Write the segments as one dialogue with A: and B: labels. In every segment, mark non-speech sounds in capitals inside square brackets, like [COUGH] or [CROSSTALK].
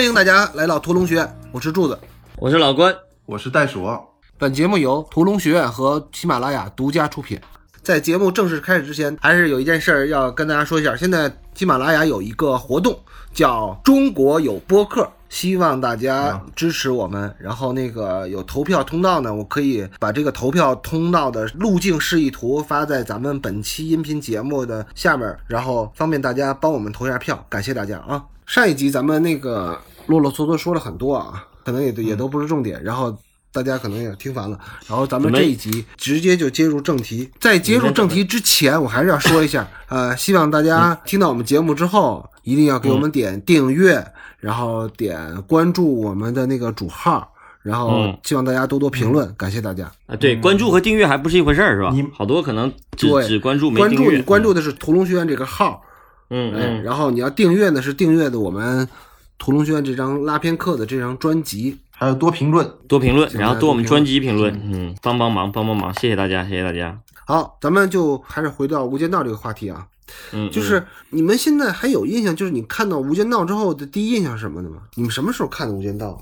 A: 欢迎大家来到屠龙学院，我是柱子。
B: 我是老关，
C: 我是袋鼠。
A: 本节目由屠龙学院和喜马拉雅独家出品。在节目正式开始之前，还是有一件事儿要跟大家说一下。现在喜马拉雅有一个活动，叫“中国有播客”，希望大家支持我们。然后那个有投票通道呢，我可以把这个投票通道的路径示意图发在咱们本期音频节目的下面，然后方便大家帮我们投一下票。感谢大家啊！上一集咱们那个啰啰嗦嗦说了很多啊，可能也也都不是重点，然后。大家可能也听烦了，然后咱们这一集直接就接入正题。在接入正题之前，我还是要说一下，呃，希望大家听到我们节目之后，一定要给我们点订阅，然后点关注我们的那个主号，然后希望大家多多评论，感谢大家。
B: 啊，对，关注和订阅还不是一回事儿，是吧？你好多可能只只关注没
A: 关注你关注的是屠龙学院这个号，
B: 嗯嗯，
A: 然后你要订阅呢是订阅的我们屠龙学院这张拉片课的这张专辑。
C: 还有多评论，
B: 多评论，然后多我们专辑评论，嗯，帮帮忙，帮帮忙，谢谢大家，谢谢大家。
A: 好，咱们就还是回到《无间道》这个话题啊，嗯，就是你们现在还有印象，就是你看到《无间道》之后的第一印象是什么的吗？你们什么时候看的《无间道》？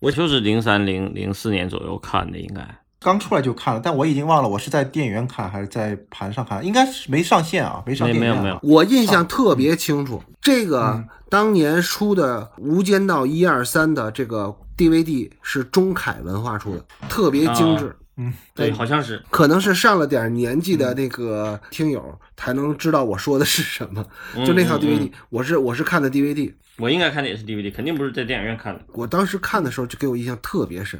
B: 我就是零三零零四年左右看的，应该
C: 刚出来就看了，但我已经忘了我是在电影院看还是在盘上看，应该是没上线啊，没上线。
B: 没有没有，
A: 我印象特别清楚，这个当年出的《无间道》一二三的这个。DVD 是中凯文化出的，特别精致。
B: 嗯，对，好像是，
A: 可能是上了点年纪的那个听友才能知道我说的是什么。就那套 DVD，我是我是看的 DVD，
B: 我应该看的也是 DVD，肯定不是在电影院看的。
A: 我当时看的时候就给我印象特别深，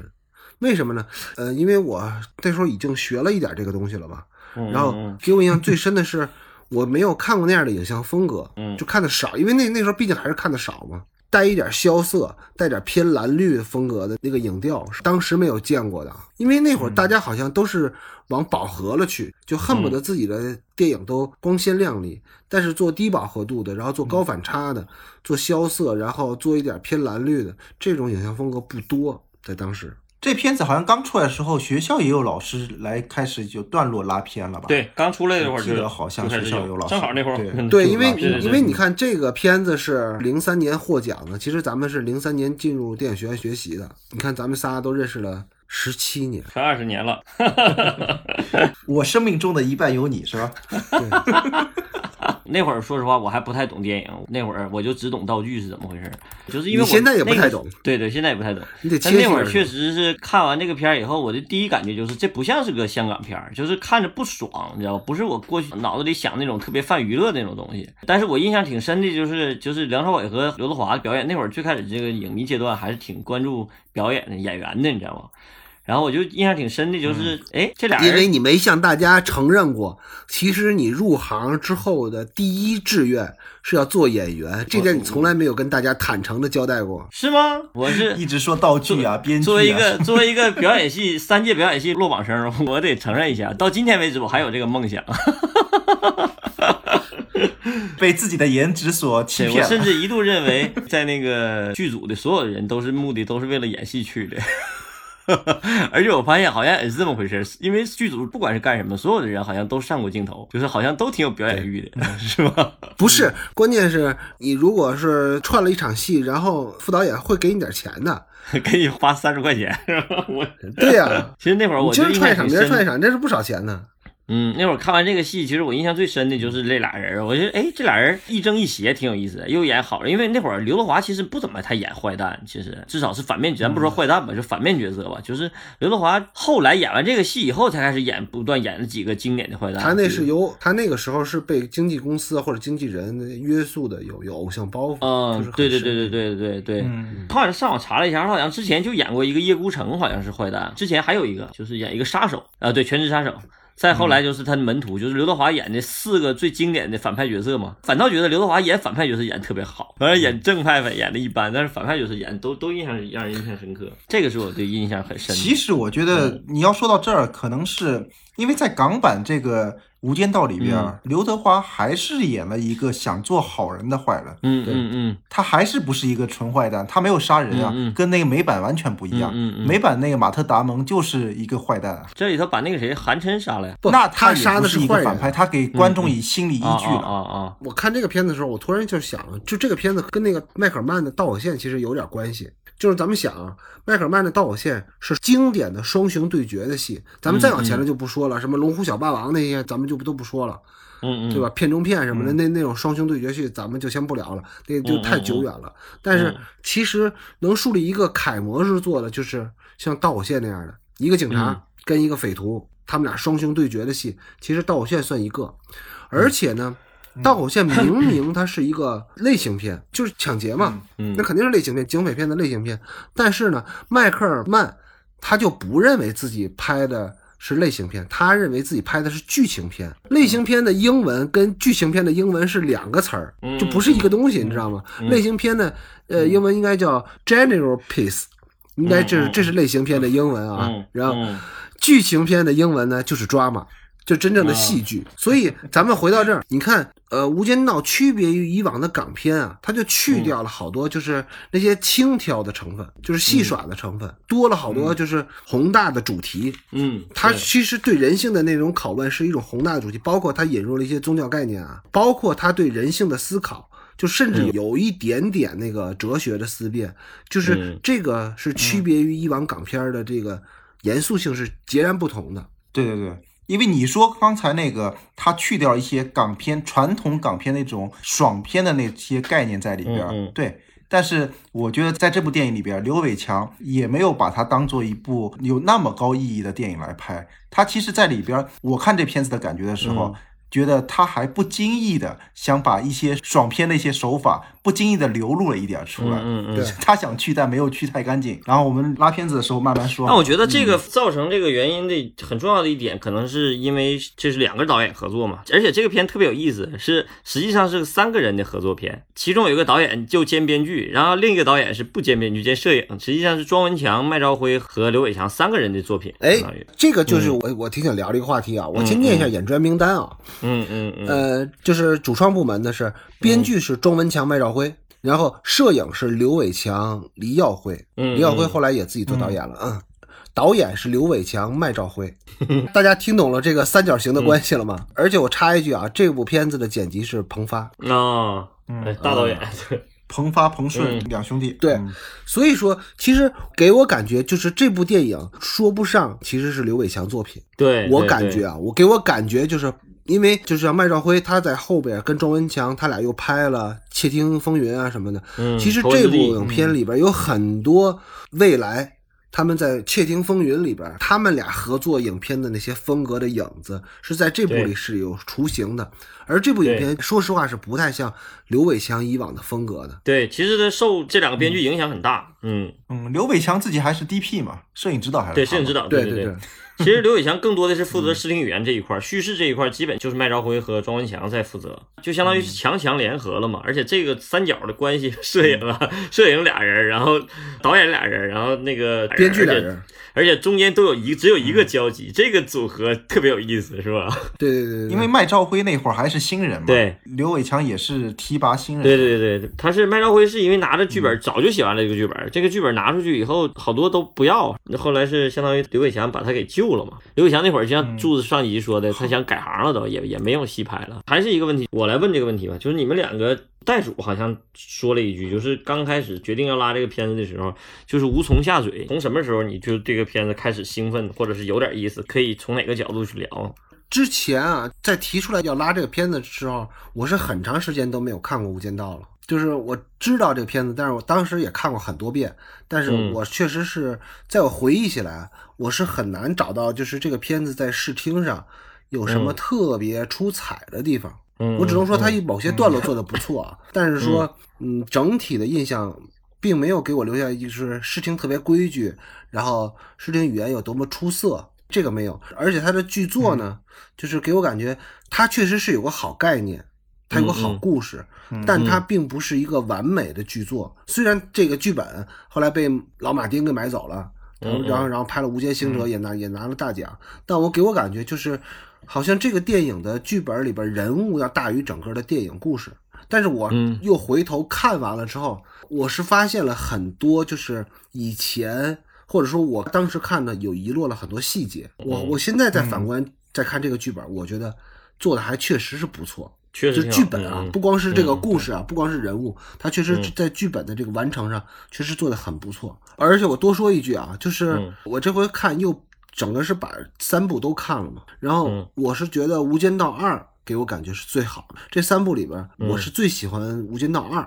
A: 为什么呢？呃，因为我那时候已经学了一点这个东西了吧。然后给我印象最深的是，[LAUGHS] 我没有看过那样的影像风格，就看的少，因为那那时候毕竟还是看的少嘛。带一点萧瑟，带点偏蓝绿风格的那个影调，是当时没有见过的。因为那会儿大家好像都是往饱和了去，就恨不得自己的电影都光鲜亮丽。但是做低饱和度的，然后做高反差的，做萧瑟，然后做一点偏蓝绿的这种影像风格不多，在当时。
C: 这片子好像刚出来的时候，学校也有老师来开始就段落拉片了吧？
B: 对，刚出来那会儿
C: 记得好像学校有老师，
B: 正好那会儿
A: 对，因为因为你看这个片子是零三年获奖的，其实咱们是零三年进入电影学院学习的。你看咱们仨都认识了十七年，
B: 快二十年了。[LAUGHS] [LAUGHS]
C: 我生命中的一半有你，是吧？[LAUGHS]
B: 那会儿说实话，我还不太懂电影。那会儿我就只懂道具是怎么回事，就是因为我
A: 现在也不太懂。
B: 对对，现在也不太懂。
A: 但
B: 那会儿确实是看完这个片儿以后，我的第一感觉就是这不像是个香港片儿，就是看着不爽，你知道吧？不是我过去脑子里想那种特别泛娱乐那种东西。但是我印象挺深的，就是就是梁朝伟和刘德华表演那会儿，最开始这个影迷阶段还是挺关注表演的演员的，你知道吗？然后我就印象挺深的，就是哎，这俩人，
A: 因为你没向大家承认过，其实你入行之后的第一志愿是要做演员，这点你从来没有跟大家坦诚的交代过，
B: 是吗？我是 [LAUGHS]
C: 一直说道具啊，编剧。
B: 作为一个 [LAUGHS] 作为一个表演系三届表演系落榜生，我得承认一下，到今天为止我还有这个梦想，[LAUGHS]
C: 被自己的颜值所欺骗。
B: 我甚至一度认为，在那个剧组的所有人都是目的都是为了演戏去的。[LAUGHS] 而且我发现好像也是这么回事，因为剧组不管是干什么，所有的人好像都上过镜头，就是好像都挺有表演欲的，[LAUGHS] 是吧？
A: 不是，关键是你如果是串了一场戏，然后副导演会给你点钱的，[LAUGHS]
B: 给你花三十块钱，我，
A: 对呀，
B: 其实那会儿我
A: 就是串一场，别人串一场，这是不少钱呢。
B: 嗯，那会儿看完这个戏，其实我印象最深的就是这俩人。我觉得，哎，这俩人亦正亦邪，挺有意思的，又演好人。因为那会儿刘德华其实不怎么太演坏蛋，其实至少是反面，咱不说坏蛋吧，就反面角色吧。就是刘德华后来演完这个戏以后，才开始演，不断演了几个经典的坏蛋。
A: 他那是由他那个时候是被经纪公司或者经纪人约束的，有有偶像包袱。
B: 嗯，对对对对对对对。他好像上网查了一下，他好像之前就演过一个叶孤城，好像是坏蛋。之前还有一个就是演一个杀手啊，对，全职杀手。再后来就是他的门徒，就是刘德华演的四个最经典的反派角色嘛。反倒觉得刘德华演反派角色演的特别好，反正演正派演的一般，但是反派角色演都都印象让人印象深刻。这个是我对印象很深。
C: 其实我觉得你要说到这儿，可能是因为在港版这个《无间道》里边，
B: 嗯
C: 刘德华还是演了一个想做好人的坏人，
B: 嗯
A: 对
B: 嗯嗯
C: 他还是不是一个纯坏蛋，他没有杀人啊，跟那个美版完全不一样。
B: 嗯嗯嗯
C: 美版那个马特·达蒙就是一个坏蛋啊，
B: 这里头把那个谁韩琛杀了呀？
A: 不，
C: 那
A: 他杀的
C: 是一。个反派，他给观众以心理依
B: 啊啊
C: 据了。
B: 啊啊！
A: 我看这个片子的时候，我突然就想，就这个片子跟那个迈克尔曼的《导火线》其实有点关系。就是咱们想啊，迈克尔曼的《导火线》是经典的双雄对决的戏，咱们再往前了就不说了，什么龙虎小霸王那些，咱们就不都不说了。
B: 嗯嗯，
A: 对吧？片中片什么的，那那种双雄对决戏，咱们就先不聊了，那就太久远了。但是其实能树立一个楷模是做的，就是像《道火线》那样的一个警察跟一个匪徒，他们俩双雄对决的戏，其实《道火线》算一个。而且呢，《导火线》明明它是一个类型片，就是抢劫嘛，
B: 嗯
A: 那肯定是类型片，警匪片的类型片。但是呢，迈克尔曼他就不认为自己拍的是类型片，他认为自己拍的是剧情片。类型片的英文跟剧情片的英文是两个词儿，就不是一个东西，你知道吗？类型片的呃英文应该叫 general piece，应该这是这是类型片的英文啊
B: 嗯，
A: 然后
B: 嗯
A: 剧情片的英文呢就是 drama。就真正的戏剧，所以咱们回到这儿，你看，呃，《无间道》区别于以往的港片啊，它就去掉了好多就是那些轻佻的成分，就是戏耍的成分，多了好多就是宏大的主题。
B: 嗯，
A: 它其实对人性的那种拷问是一种宏大的主题，包括它引入了一些宗教概念啊，包括它对人性的思考，就甚至有一点点那个哲学的思辨，就是
B: 嗯。
A: 这个是区别于以往港片的这个严肃性是截然不同的。
C: 对对对，因为你说刚才那个，他去掉一些港片传统港片那种爽片的那些概念在里边儿，
B: 嗯嗯
C: 对。但是我觉得在这部电影里边，刘伟强也没有把它当做一部有那么高意义的电影来拍。他其实，在里边，我看这片子的感觉的时候，
B: 嗯
C: 觉得他还不经意的想把一些爽片的一些手法，不经意的流露了一点出来。
B: 嗯嗯嗯
A: 对
C: 他想去，但没有去太干净。然后我们拉片子的时候慢慢说。
B: 那我觉得这个造成这个原因的很重要的一点，可能是因为这是两个导演合作嘛，而且这个片特别有意思，是实际上是三个人的合作片，其中有一个导演就兼编剧，然后另一个导演是不兼编剧兼摄影，实际上是庄文强、麦兆辉和刘伟强三个人的作品。
A: 哎这个就是我我挺想聊的一个话题啊，我先念一下演专名单啊。
B: 嗯嗯嗯，
A: 呃，就是主创部门的是编剧是庄文强、麦兆辉，然后摄影是刘伟强、黎耀辉，
B: 嗯
A: 黎耀辉后来也自己做导演了啊。导演是刘伟强、麦兆辉，[LAUGHS] 大家听懂了这个三角形的关系了吗？[LAUGHS] 而且我插一句啊，这部片子的剪辑是彭发，
B: 啊，哎大导演，[LAUGHS]
C: 彭发、彭顺
B: 嗯
C: 两兄弟。
A: 对
C: 嗯
A: 所以说其实给我感觉就是这部电影说不上其实是刘伟强作品，
B: 对
A: 我感觉啊，我给我感觉就是因为就是像麦兆辉他在后边跟庄文强他俩又拍了《窃听风云》啊什么的，
B: 嗯
A: 其实这部影片里边有很多未来他们在《窃听风云》里边他们俩合作影片的那些风格的影子是在这部里是有雏形的，而这部影片说实话是不太像刘伟强以往的风格的。
B: 对，其实他受这两个编剧影响很大，嗯，
C: 嗯，刘伟强自己还是 DP 嘛，摄影指导还是
B: 对，摄影指导，对。对
A: 对对，
B: 其实刘伟强更多的是负责视听语言这一块儿，叙事这一块儿基本就是麦兆辉和庄文强在负责，就相当于是强强联合了嘛。而且这个三角的关系，[LAUGHS] 摄影啊，摄影俩人，然后导演俩人，然后那个
A: 编剧俩人，
B: 而且中间都有一只有一个交集，这个组合特别有意思，是吧？
A: 对对对对，
C: 因为麦兆辉那会儿还是新人嘛，
B: 对，
C: 刘伟强也是提拔新人，
B: 对对对对，他是麦兆辉是因为拿着剧本早就写完了这个剧本，这个剧本拿出去以后，好多都不要，后来是相当于刘伟强把他给救了嘛。刘伟强那会儿就像柱子上集说的，他想改行了都，也也没有戏拍了。还是一个问题，我来问这个问题吧，就是你们两个袋鼠好像说了一句，就是刚开始决定要拉这个片子的时候，就是无从下嘴。从什么时候你就这个片子开始兴奋，或者是有点意思，可以从哪个角度去聊？
A: 之前啊，在提出来要拉这个片子的时候，我是很长时间都没有看过《无间道》了。就是我知道这个片子，但是我当时也看过很多遍，但是
B: 嗯
A: 我确实是在我回忆起来，我是很难找到就是这个片子在视听上有什么
B: 嗯
A: 特别出彩的地方。
B: 嗯，
A: 我只能说它某些段落做的不错啊，但是说，嗯，整体的印象并没有给我留下就是视听特别规矩，然后视听语言有多么出色，这个没有。而且他的剧作呢，就是给我感觉他确实是有个好概念，他有个好故事，但他并不是一个完美的剧作。虽然这个剧本后来被老马丁给买走了。然后然后拍了《无间行者》，也拿也拿了大奖。但我给我感觉就是，好像这个电影的剧本里边人物要大于整个的电影故事。但是我
B: 嗯
A: 又回头看完了之后，我是发现了很多就是以前或者说我当时看的有遗落了很多细节。我
B: 嗯
A: 我现在再反观再看这个剧本，我觉得做的还确实是不错。就
B: 确实就
A: 剧本啊，
B: 嗯
A: 不光是这个
B: 嗯
A: 故事啊，不光是人物，它确实
B: 嗯
A: 在剧本的这个完成上，确实做的很不错。而且我多说一句啊，就是
B: 嗯
A: 我这回看又整个是把三部都看了嘛，然后
B: 嗯。
A: 我是觉得《无间道二》给我感觉是最好的。这三部里边，我是最喜欢《无间道二》，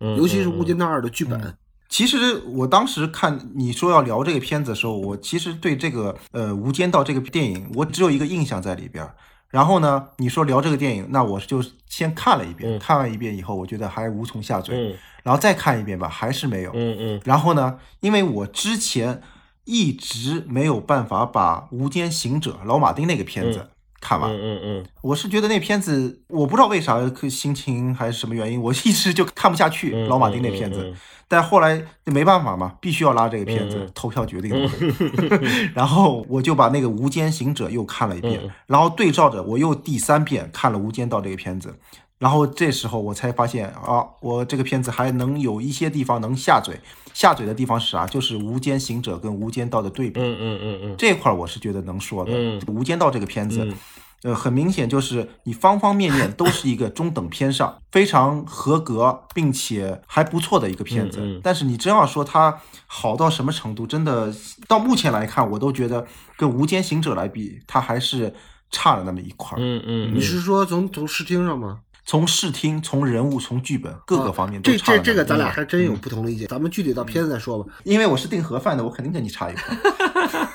B: 嗯
A: 尤其是《
B: 嗯
A: 无间道二》的剧本。
C: 其实我当时看你说要聊这个片子的时候，我其实对这个呃《无间道》这个电影，我只有一个印象在里边。然后呢，你说聊这个电影，那我就先看了一遍，
B: 嗯。
C: 看完一遍以后，我觉得还无从下嘴，
B: 嗯。
C: 然后再看一遍吧，还是没有。
B: 嗯嗯。
C: 然后呢，因为我之前一直没有办法把《无间行者》老马丁那个片子看完，
B: 嗯嗯嗯
C: 我是觉得那片子，我不知道为啥，可心情还是什么原因，我一直就看不下去
B: 嗯，
C: 老马丁那片子。但后来就没办法嘛，必须要拉这个片子，投票决定的。[LAUGHS] 然后我就把那个《无间行者》又看了一遍，
B: 嗯
C: 然后对照着我又第三遍看了《无间道》这个片子。然后这时候我才发现啊，我这个片子还能有一些地方能下嘴，下嘴的地方是啥？就是《无间行者》跟《无间道》的对比。
B: 嗯嗯嗯嗯
C: 这块儿我是觉得能说的。
B: 嗯
C: 无间道》这个片子，
B: 嗯
C: 呃，很明显就是你方方面面都是 [LAUGHS] 一个中等偏上，非常合格，并且还不错的一个片子。
B: 嗯嗯
C: 但是你真要说它好到什么程度，真的到目前来看，我都觉得跟《无间行者》来比，它还是差了那么一块儿。
B: 嗯嗯，
A: 你是说从从视听上吗？
C: 从视听、从人物、从剧本各个方面都
A: 这。这这个咱俩还真有
C: 嗯
A: 不同的意见，咱们具体到片子再说吧。
C: 因为我是订盒饭的，我肯定跟你差一块儿。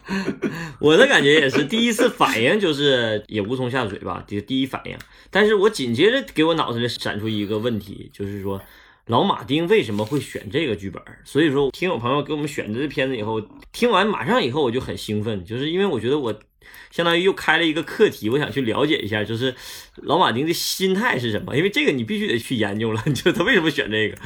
C: [LAUGHS]
B: 我的感觉也是，第一次反应就是也无从下嘴吧，第第一反应。但是我紧接着给我脑子里闪出一个问题，就是说老马丁为什么会选这个剧本？所以说，听友朋友给我们选择这片子以后，听完马上以后我就很兴奋，就是因为我觉得我相当于又开了一个课题，我想去了解一下，就是老马丁的心态是什么？因为这个你必须得去研究了，[LAUGHS] 你就他为什么选这个？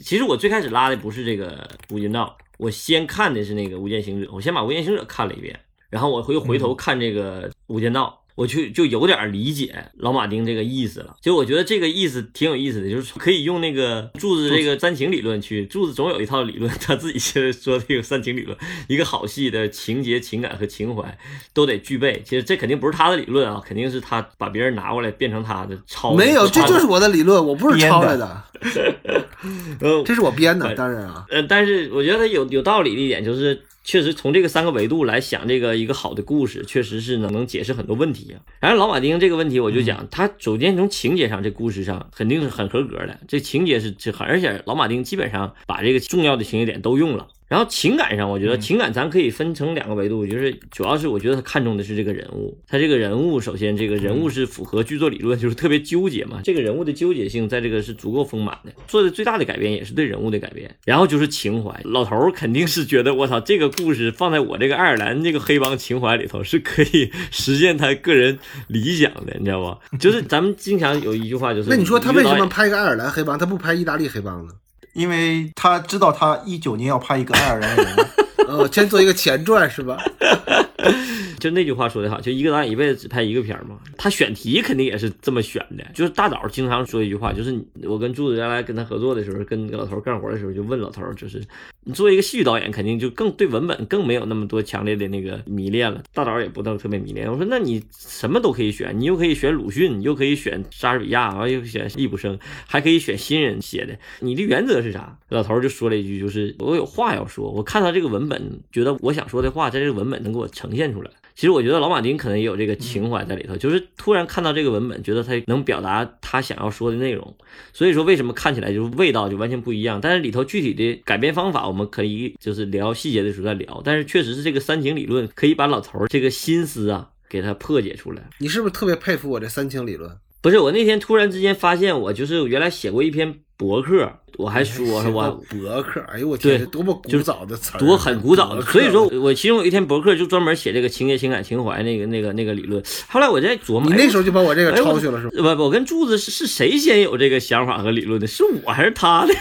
B: 其实我最开始拉的不是这个《无间道》，我先看的是那个《无间行者》，我先把《无间行者》看了一遍。然后我又回头看这个《无间道》，我去就有点理解老马丁这个意思了。其实我觉得这个意思挺有意思的，就是可以用那个柱子这个煽情理论去，柱子总有一套理论，他自己现在说这个煽情理论，一个好戏的情节、情感和情怀都得具备。其实这肯定不是他的理论啊，肯定是他把别人拿过来变成他的抄的。
A: 没有，这就是我的理论，我不是抄来的，[LAUGHS]
B: 呃 [LAUGHS]
A: 这是我编的，当然啊。
B: 呃，但是我觉得他有有道理的一点就是，确实从这个三个维度来想，这个一个好的故事，确实是能能解释很多问题啊。然后老马丁这个问题，我就讲，他首先从情节上，这故事上肯定是很合格的，这情节是这很，而且老马丁基本上把这个重要的情节点都用了。然后情感上，我觉得情感咱可以分成两个维度，就是主要是我觉得他看重的是这个人物，他这个人物首先这个人物是符合剧作理论，就是特别纠结嘛，这个人物的纠结性在这个是足够丰满的，做的最大的改变也是对人物的改变，然后就是情怀，老头儿肯定是觉得我操，这个故事放在我这个爱尔兰这个黑帮情怀里头是可以实现他个人理想的，你知道吗？就是咱们经常有一句话就是，
A: 那你说他为什么拍一个爱尔兰黑帮，他不拍意大利黑帮呢？
C: 因为他知道他一九年要拍一个爱尔兰人，
A: 呃，[LAUGHS] 先做一个前传是吧？[LAUGHS]
B: 就那句话说的好，就一个导演一辈子只拍一个片儿嘛。他选题肯定也是这么选的。就是大导经常说一句话，就是我跟柱子原来跟他合作的时候，跟老头干活的时候，就问老头，就是你作为一个戏剧导演，肯定就更对文本更没有那么多强烈的那个迷恋了。大导也不到特别迷恋。我说那你什么都可以选，你又可以选鲁迅，你又可以选莎士比亚，完又选易卜生，还可以选新人写的。你的原则是啥？老头就说了一句，就是我有话要说，我看到这个文本，觉得我想说的话在这个文本能给我呈现出来。其实我觉得老马丁可能也有这个情怀在里头，就是突然看到这个文本，觉得他能表达他想要说的内容，所以说为什么看起来就是味道就完全不一样。但是里头具体的改编方法，我们可以就是聊细节的时候再聊。但是确实是这个三情理论可以把老头儿这个心思啊给他破解出来。
A: 你是不是特别佩服我这三情理论？
B: 不是我那天突然之间发现，我就是原来写过一篇博客，我还说是吧？
A: 博客，哎呦我天，多么古早的词
B: 多很古早的，所以说我其中有一天博客就专门写这个情节、情感、情怀那个、那个、那个理论。后来我在琢磨，
A: 你那时候就把我这个抄去了是吧？
B: 不不，我跟柱子是是谁先有这个想法和理论的？是我还是他的？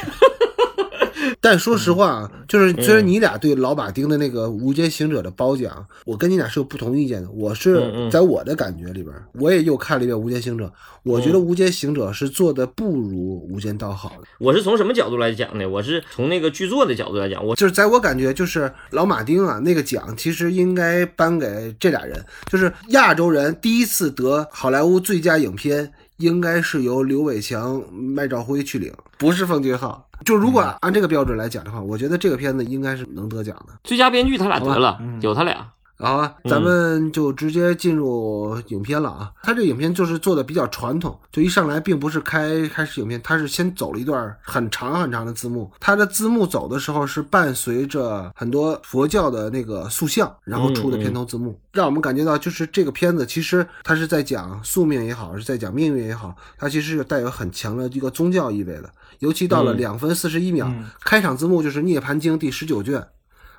A: 但说实话啊，就是虽然你俩对老马丁的那个《无间行者》的褒奖，我跟你俩是有不同意见的。我是在我的感觉里边，我也又看了一遍《无间行者》，我觉得
B: 嗯《
A: 无间行者》是做的不如《无间道》好的。
B: 我是从什么角度来讲呢？我是从那个剧作的角度来讲，我
A: 就是在我感觉，就是老马丁啊，那个奖其实应该颁给这俩人，就是亚洲人第一次得好莱坞最佳影片，应该是由刘伟强、麦兆辉去领，不是奉俊昊。就如果按这个标准来讲的话，我觉得这个片子应该是能得奖的。
B: 最佳编剧他俩得了，有他俩。
A: 好啊，咱们就直接进入影片了啊。它这影片就是做的比较传统，就一上来并不是开开始影片，他是先走了一段很长很长的字幕。他的字幕走的时候是伴随着很多佛教的那个塑像，然后出的片头字幕，让我们感觉到就是这个片子其实它是在讲宿命也好，是在讲命运也好，它其实是带有很强的一个宗教意味的。尤其到了
B: 嗯
A: 两分四十一秒，开场字幕就是《涅槃经》第十九卷。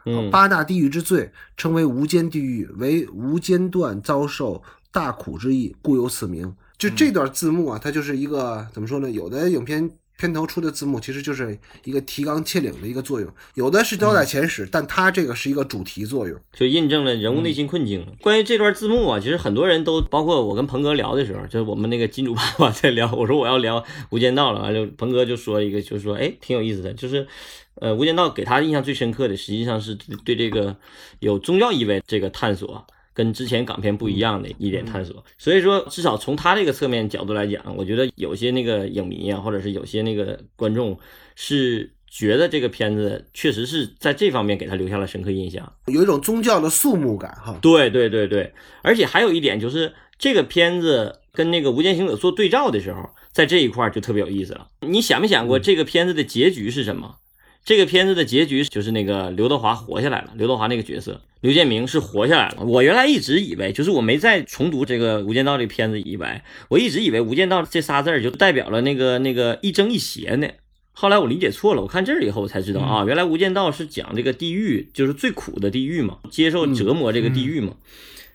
B: 嗯
A: 八大地狱之最，称为无间地狱，为无间断遭受大苦之意，故有此名。就这段字幕啊，它就是一个怎么说呢？有的影片片头出的字幕其实就是一个提纲挈领的一个作用，有的是交代前史，但它这个是一个主题作用。
B: 就印证了人物内心困境。关于这段字幕啊，其实很多人都，包括我跟鹏哥聊的时候，就是我们那个金主爸爸 [LAUGHS] 在聊，我说我要聊《无间道》了，完了鹏哥就说一个，就是说，哎，挺有意思的，就是，呃，《无间道》给他印象最深刻的，实际上是对对这个有宗教意味这个探索。跟之前港片不一样的一点探索，所以说至少从他这个侧面角度来讲，我觉得有些那个影迷啊，或者是有些那个观众是觉得这个片子确实是在这方面给他留下了深刻印象。
A: 有一种宗教的肃穆感哈。
B: 对对对对，而且还有一点就是，这个片子跟那个《无间行者》做对照的时候，在这一块儿就特别有意思了。你想没想过这个片子的结局是什么？这个片子的结局就是那个刘德华活下来了，刘德华那个角色刘建明是活下来了。我原来一直以为，就是我没再重读这个《无间道》这个片子以外，我一直以为《无间道》这仨字儿就代表了那个那个一正一邪呢。后来我理解错了，我看这儿以后我才知道啊，原来《无间道》是讲这个地狱，就是最苦的地狱嘛，接受折磨这个地狱嘛。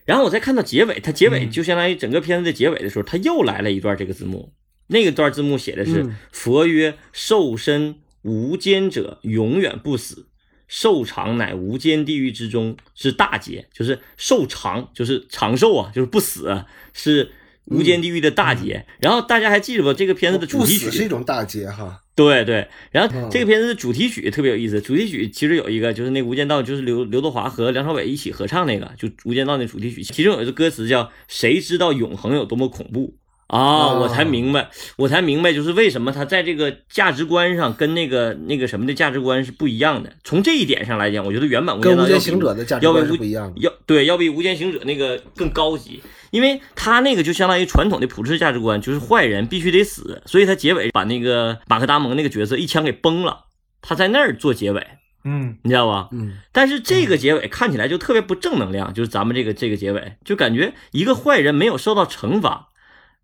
B: 然后我再看到结尾，它结尾就相当于整个片子的结尾的时候，它又来了一段这个字幕，那个段字幕写的是
A: 嗯“
B: 佛曰：受身无间者，永远不死。”寿长乃无间地狱之中之大劫，就是寿长，就是长寿啊，就是不死啊，是无间地狱的大劫。然后大家还记得不？这个片子的主题曲，
A: 是一种大劫哈。
B: 对对。然后
A: 嗯
B: 这个片子的主题曲特别有意思，主题曲其实有一个就是那《无间道》，就是刘刘德华和梁朝伟一起合唱那个，就《无间道》那主题曲，其中有一个歌词叫“谁知道永恒有多么恐怖”。啊，
A: 哦
B: 我才明白，我才明白，就是为什么他在这个价值观上跟那个那个什么的价值观是不一样的。从这一点上来讲，我觉得原版《无间道》
A: 跟无间
B: 要比
A: 行者的价值
B: 要比无
A: 观是不一样的。
B: 要对，要比《无间行者》那个更高级，因为他那个就相当于传统的普世价值观，就是坏人必须得死，所以他结尾把那个马克达蒙那个角色一枪给崩了，他在那儿做结尾，
C: 嗯，
B: 你知道吧？
A: 嗯，
B: 但是这个结尾看起来就特别不正能量，就是咱们这个这个结尾，就感觉一个坏人没有受到惩罚，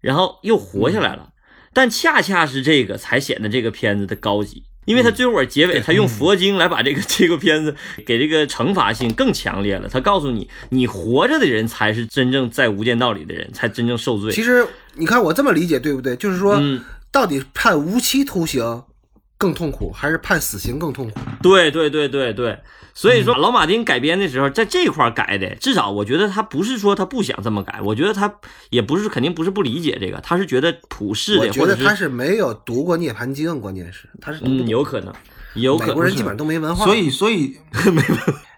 B: 然后又活下来了，但恰恰是这个才显得这个片子的高级。因为他最后尾结尾，他用佛经来把这个这个片子给这个惩罚性更强烈了。他告诉你，你活着的人才是真正在无间道里的人，才真正受罪。
A: 其实你看我这么理解对不对？就是说，
B: 嗯，
A: 到底判无期徒刑更痛苦，还是判死刑更痛苦？
B: 对对对对对，所以说老马丁改编的时候，在这块改的，至少我觉得他不是说他不想这么改，我觉得他也不是肯定不是不理解这个，他是觉得普世的，
A: 我觉得他是没有读过《涅槃经》，关键是他是读不
B: 嗯有可能，有可能。
A: 美国人基本上都没文化，
C: 所以所以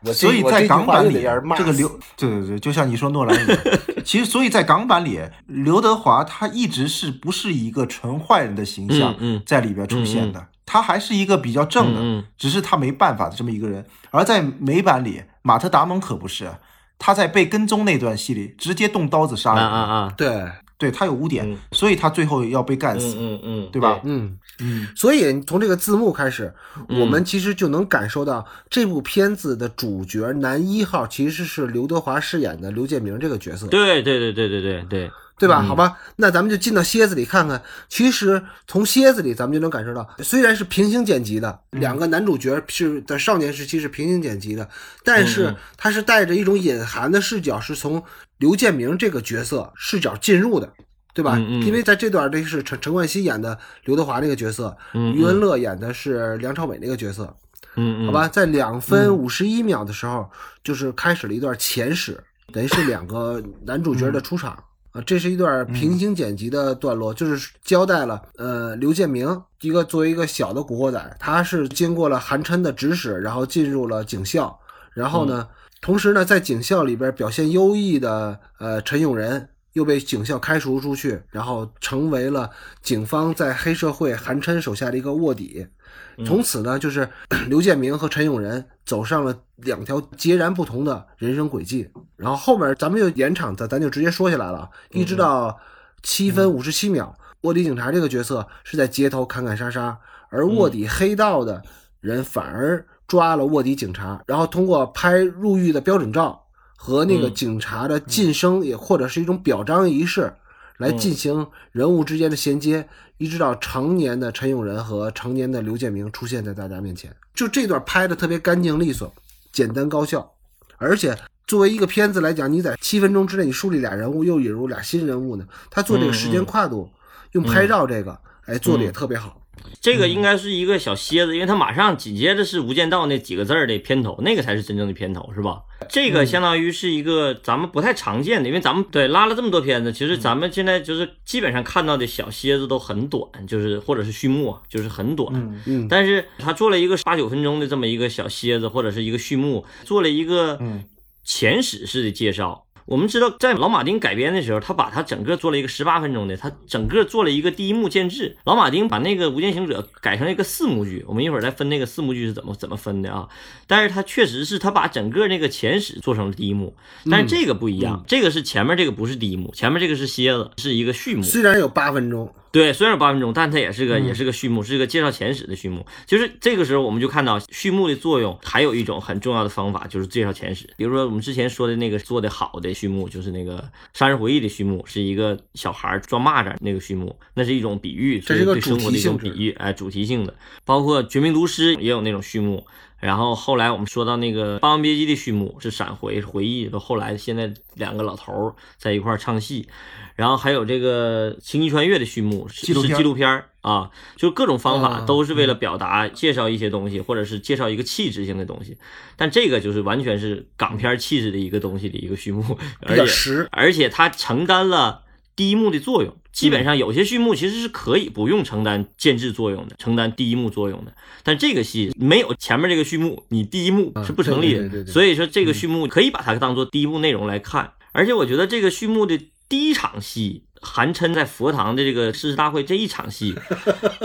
A: 我这
C: 所以在港版里这个刘对对对，就像你说诺兰一样，[LAUGHS] 其实所以在港版里，刘德华他一直是不是一个纯坏人的形象在里边出现的，他还是一个比较正的，
B: 嗯嗯。
C: 只是他没办法的这么一个人。而在美版里，马特·达蒙可不是，他在被跟踪那段戏里直接动刀子杀
B: 啊
C: 人，
B: 啊啊，
A: 对，
C: 对他有污点，
B: 嗯。
C: 所以他最后要被干
B: 嗯
C: 死，
B: 嗯嗯，
C: 对吧？
A: 嗯。
C: 嗯。
A: 所以从这个字幕开始，
B: 嗯。
A: 我们其实就能感受到这部片子的主角男一号其实是刘德华饰演的刘建明这个角色，
B: 对对对对对对对，
A: 对吧？好吧，那咱们就进到蝎子里看看。其实从蝎子里，咱们就能感受到，虽然是平行剪辑的，两个男主角是在少年时期是平行剪辑的，但是他是带着一种隐含的视角，是从刘建明这个角色视角进入的。对吧？因为在这段这是陈陈冠希演的刘德华那个角色，
B: 嗯
A: 余文乐演的是梁朝伟那个角色。
B: 嗯嗯，
A: 好吧，在两分五十一秒的时候，就是开始了一段前史，等于是两个男主角的出场。啊，这是一段平行剪辑的段落，就是交代了，呃，刘建明一个作为一个小的古惑仔，他是经过了韩琛的指使，然后进入了警校，然后呢，同时呢，在警校里边表现优异的呃陈永仁又被警校开除出去，然后成为了警方在黑社会韩琛手下的一个卧底。从此呢，就是 [CLEARS THROAT] 刘建明和陈永仁走上了两条截然不同的人生轨迹。然后后面咱们就延长，咱咱就直接说下来了，一直到七分五十七秒，卧底警察这个角色是在街头砍砍杀杀，而卧底黑道的人反而抓了卧底警察，然后通过拍入狱的标准照和那个警察的晋升，也或者是一种表彰仪式。来进行人物之间的衔接，一直到成年的陈永仁和成年的刘建明出现在大家面前。就这段拍的特别干净利索、简单高效，而且作为一个片子来讲，你在七分钟之内你树立俩人物，又引入俩新人物呢，他做这个时间跨度，用拍照这个，哎，做的也特别好。
B: 这个应该是一个小蝎子，因为它马上紧接着是《无间道》那几个字儿的片头，那个才是真正的片头，是吧？这个相当于是一个咱们不太常见的，因为咱们对拉了这么多片子，其实咱们现在就是基本上看到的小蝎子都很短，就是或者是序幕，就是很短。
A: 嗯，
B: 但是他做了一个八九分钟的这么一个小蝎子，或者是一个序幕，做了一个前史式的介绍。我们知道，在老马丁改编的时候，他把他整个做了一个十八分钟的，他整个做了一个第一幕建制。老马丁把那个《无间行者》改成了一个四幕剧，我们一会儿再分那个四幕剧是怎么怎么分的啊。但是他确实是他把整个那个前史做成了第一幕，但是这个不一样，这个是前面这个不是第一幕，前面这个是蝎子，是一个序幕。
A: 虽然有八分钟。
B: 对，虽然有八分钟，但它也是个也是个序幕，是一个介绍前史的序幕。就是这个时候，我们就看到序幕的作用，还有一种很重要的方法，就是介绍前史。比如说我们之前说的那个做的好的序幕，就是那个《杀人回忆》的序幕，是一个小孩抓蚂蚱那个序幕，那是一种比喻，
A: 这是个
B: 对生活的一种比喻，哎，主题性的。包括《绝命毒师》也有那种序幕。然后后来我们说到那个《霸王别姬》的序幕是闪回回忆，到后来现在两个老头儿在一块儿唱戏，然后还有这个《星际穿越》的序幕是是纪录片儿啊，就各种方法都是为了表达介绍一些东西，或者是介绍一个气质性的东西。但这个就是完全是港片气质的一个东西的一个序幕，而且而且它承担了第一幕的作用。基本上有些序幕其实是可以不用承担建制作用的，承担第一幕作用的。但这个戏没有前面这个序幕，你第一幕是不成立
A: 的。
B: 所以说这个序幕可以把它当做第一部内容来看。而且我觉得这个序幕的第一场戏。韩琛在佛堂的这个誓师大会这一场戏，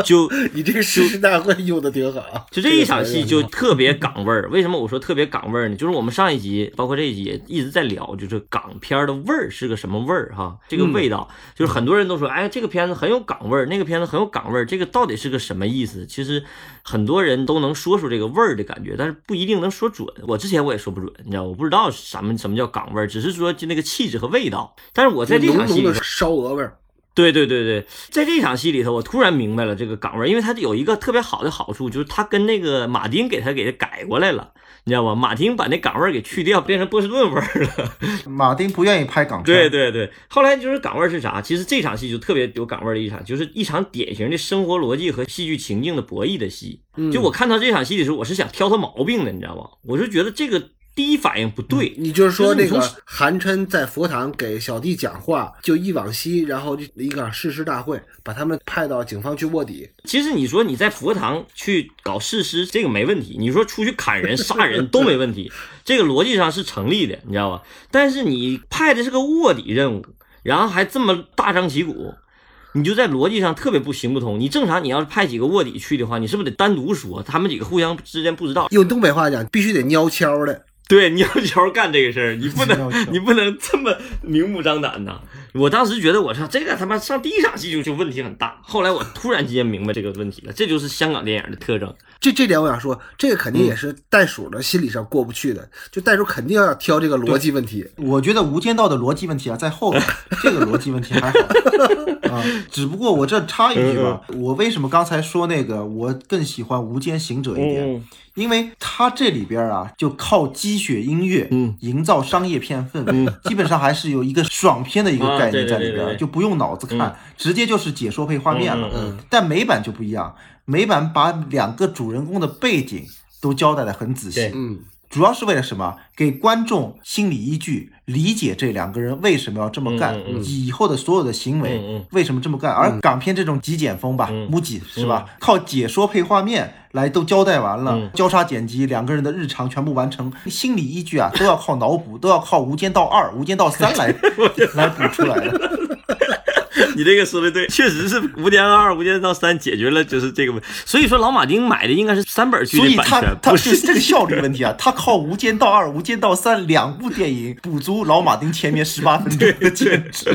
B: 就
A: 你这个誓师大会用的挺好，
B: 就这一场戏就特别港味儿。为什么我说特别港味儿呢？就是我们上一集包括这一集一直在聊，就是港片的味儿是个什么味儿哈？这个味道就是很多人都说，哎，这个片子很有港味儿，那个片子很有港味儿，这个到底是个什么意思？其实很多人都能说出这个味儿的感觉，但是不一定能说准。我之前我也说不准，你知道，我不知道什么什么叫港味儿，只是说就那个气质和味道。但是我在这场戏里
A: 烧鹅味儿。
B: 对对对对，在这场戏里头，我突然明白了这个港味，因为他有一个特别好的好处，就是他跟那个马丁给他给他改过来了，你知道吧？马丁把那港味给去掉，变成波士顿味了。[LAUGHS]
C: 马丁不愿意拍港
B: 片。对对对，后来就是港味是啥？其实这场戏就特别有港味的一场，就是一场典型的生活逻辑和戏剧情境的博弈的戏。就我看到这场戏的时候，我是想挑他毛病的，你知道吧？我是觉得这个。第一反应不对，
A: 你就是说
B: 那
A: 个韩琛在佛堂给小弟讲话，就忆往昔，然后就一个誓师大会，把他们派到警方去卧底。
B: 其实你说你在佛堂去搞誓师，这个没问题；你说出去砍人、杀人都没问题，[LAUGHS] 这个逻辑上是成立的，你知道吧？但是你派的是个卧底任务，然后还这么大张旗鼓，你就在逻辑上特别不行不通。你正常你要是派几个卧底去的话，你是不是得单独说？他们几个互相之间不知道。
A: 用东北话讲，必须得悄悄的。
B: 对，你要悄干这个事儿，你不能，你不能这么明目张胆呐！我当时觉得，我操，这个他妈上第一场戏就就问题很大。后来我突然间明白这个问题了，这就是香港电影的特征。
A: 这这点我想说，这个肯定也是袋鼠的心理上过不去的，就袋鼠肯定要挑这个逻辑问题。
C: 我觉得《无间道》的逻辑问题啊，在后面，[LAUGHS] 这个逻辑问题还好 [LAUGHS] 啊。只不过我这插一句吧，我为什么刚才说那个，我更喜欢《无间行者》一点。因为它这里边啊，就靠鸡血音乐，嗯，营造商业片氛围，基本上还是有一个爽片的一个概念在里边，就不用脑子看，直接就是解说配画面了。嗯，但美版就不一样，美版把两个主人公的背景都交代的很仔细。
A: 嗯，
C: 主要是为了什么？给观众心理依据，理解这两个人为什么要这么干，
B: 嗯嗯嗯
C: 以后的所有的行为、为什么这么干。而港片这种极简风吧，
B: 嗯
C: 母几是吧？靠解说配画面来都交代完了，
B: 嗯
C: 交叉剪辑，两个人的日常全部完成，心理依据啊都要靠脑补，都要靠《无间道二》《无间道三》来 [LAUGHS] 来补出来的。[LAUGHS]
B: 你这个说的对，确实是《无间道二》《无间道三》解决了就是这个问题。所以说老马丁买的应该是三本剧
C: 所以他
B: 的版权，
C: 他
B: 不
C: 是这个效率问题啊，[LAUGHS] 他靠《无间道二》《无间道三》两部电影补足老马丁前面十八分钟的剪辑。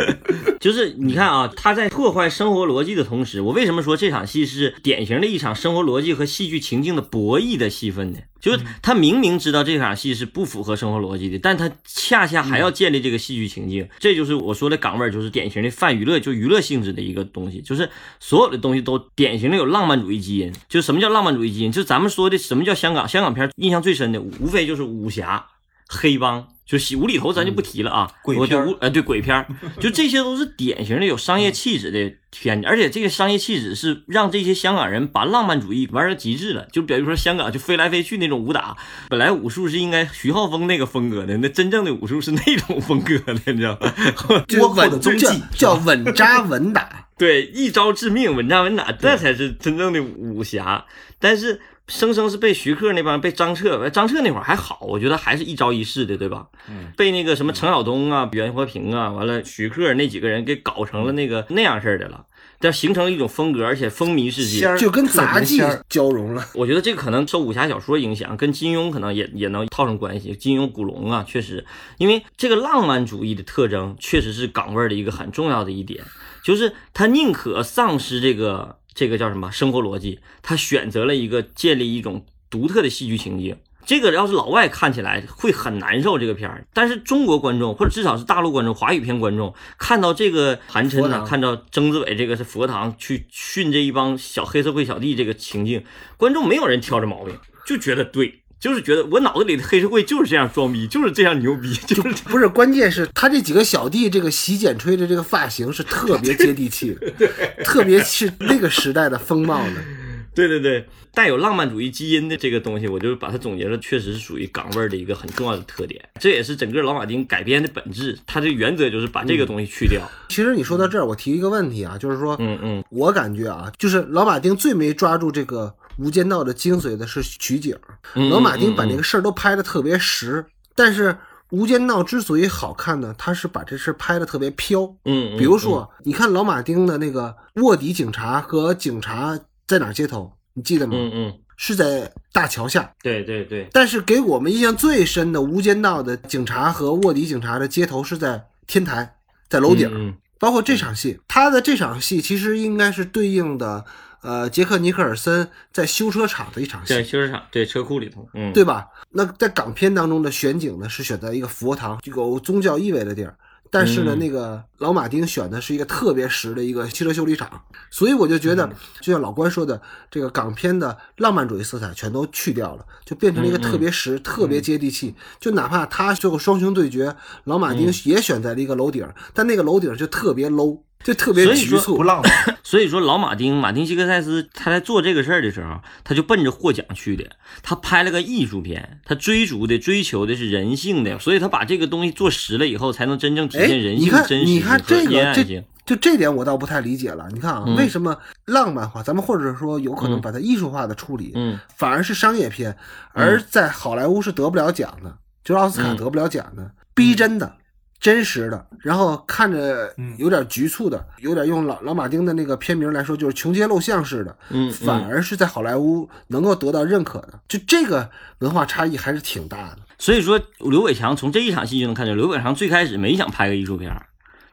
C: [LAUGHS]
B: 就是你看啊，他在破坏生活逻辑的同时，我为什么说这场戏是典型的一场生活逻辑和戏剧情境的博弈的戏份呢？就是他明明知道这场戏是不符合生活逻辑的，但他恰恰还要建立这个戏剧情境，这就是我说的港味儿，就是典型的泛娱乐，就娱乐性质的一个东西，就是所有的东西都典型的有浪漫主义基因。就什么叫浪漫主义基因？就咱们说的什么叫香港？香港片印象最深的，无非就是武侠、黑帮。就无厘头咱就不提了啊，我就
C: 鬼片儿
B: 无呃对鬼片儿，就这些都是典型的有商业气质的片，而且这个商业气质是让这些香港人把浪漫主义玩到极致了。就比如说香港就飞来飞去那种武打，本来武术是应该徐浩峰那个风格的，那真正的武术是那种风格的，你知道吗？[LAUGHS]
A: 就是
C: 倭寇的
A: 稳叫
C: 踪迹
A: 叫稳扎稳打。[LAUGHS]
B: 对，一招致命，稳扎稳打，这才是真正的武侠。但是生生是被徐克那帮被张彻，张彻那会儿还好，我觉得还是一招一式的，对吧？
C: 嗯，
B: 被那个什么陈晓东啊、袁和平啊，完了徐克那几个人给搞成了那个那样式儿的了，但形成了一种风格，而且风靡世界
A: 就跟杂技交融了。
B: 我觉得这个可能受武侠小说影响，跟金庸可能也也能套上关系。金庸、古龙啊，确实，因为这个浪漫主义的特征，确实是港味儿的一个很重要的一点，就是他宁可丧失这个这个叫什么生活逻辑，他选择了一个建立一种独特的戏剧情境。这个要是老外看起来会很难受这个片儿，但是中国观众或者至少是大陆观众、华语片观众看到这个韩琛呢，看到曾志伟这个是佛堂去训这一帮小黑社会小弟这个情境，观众没有人挑这毛病，就觉得对，就是觉得我脑子里的黑社会就是这样装逼，就是这样牛逼，就是
A: 不是，关键是他这几个小弟这个洗剪吹的这个发型是特别接地气 [LAUGHS] 的，特别是那个时代的风貌的。[LAUGHS]
B: 对对对，带有浪漫主义基因的这个东西，我就把它总结了，确实是属于港味儿的一个很重要的特点。这也是整个老马丁改编的本质，它的原则就是把这个东西去掉。
A: 其实你说到这儿，我提一个问题啊，就是说，
B: 嗯嗯
A: 我感觉啊，就是老马丁最没抓住这个《无间道》的精髓的是取景。
B: 嗯，
A: 老马丁把
B: 嗯
A: 这个事儿都拍的特别实，但是《无间道》之所以好看呢，他是把这事儿拍的特别飘。
B: 嗯，嗯
A: 比如说，你看老马丁的那个卧底警察和警察在哪儿接头，你记得吗？
B: 嗯嗯，
A: 是在大桥下。
B: 对对对，
A: 但是给我们印象最深的《无间道》的警察和卧底警察的接头是在天台，在楼顶。
B: 嗯
A: 包括这场戏，他的这场戏其实应该是对应的，呃，杰克尼克尔森在修车厂的一场
B: 在
A: 戏，
B: 修车厂，对车库里头，嗯，
A: 对吧？那在港片当中的选景呢，是选在一个佛堂，有宗教意味的地儿。但是呢，
B: 嗯
A: 那个老马丁选的是一个特别实的一个汽车修理厂，所以我就觉得，
B: 嗯
A: 就像老关说的，这个港片的浪漫主义色彩全都去掉了，就变成了一个
B: 嗯
A: 特别实、特别接地气。就哪怕他最后双雄对决，老马丁
B: 嗯
A: 也选在了一个楼顶，但那个楼顶就特别 low，就特别局促
C: 不。浪漫。[LAUGHS]
B: 所以说，老马丁马丁西克塞斯他在做这个事儿的时候，他就奔着获奖去的。他拍了个艺术片，他追逐的、追求的是人性的，所以他把这个东西做实了以后，才能真正体
A: 哎，
B: 现人性真实
A: 你看
B: 和
A: 这个这
B: 阴暗性。
A: 就这点我倒不太理解了。你看啊，
B: 嗯
A: 为什么浪漫化，咱们或者说有可能
B: 嗯
A: 把它艺术化的处理，
B: 嗯
A: 反而是商业片，而在好莱坞是得不了奖的，就是奥斯卡
B: 嗯
A: 得不了奖的，逼真的。真实的，然后看着
C: 嗯。
A: 有点局促的，有点用老老马丁的那个片名来说，就是穷街陋巷似的，
B: 嗯，
A: 反而是在好莱坞能够得到认可的，就这个文化差异还是挺大的。
B: 所以说，刘伟强从这一场戏就能看出，刘伟强最开始没想拍个艺术片儿，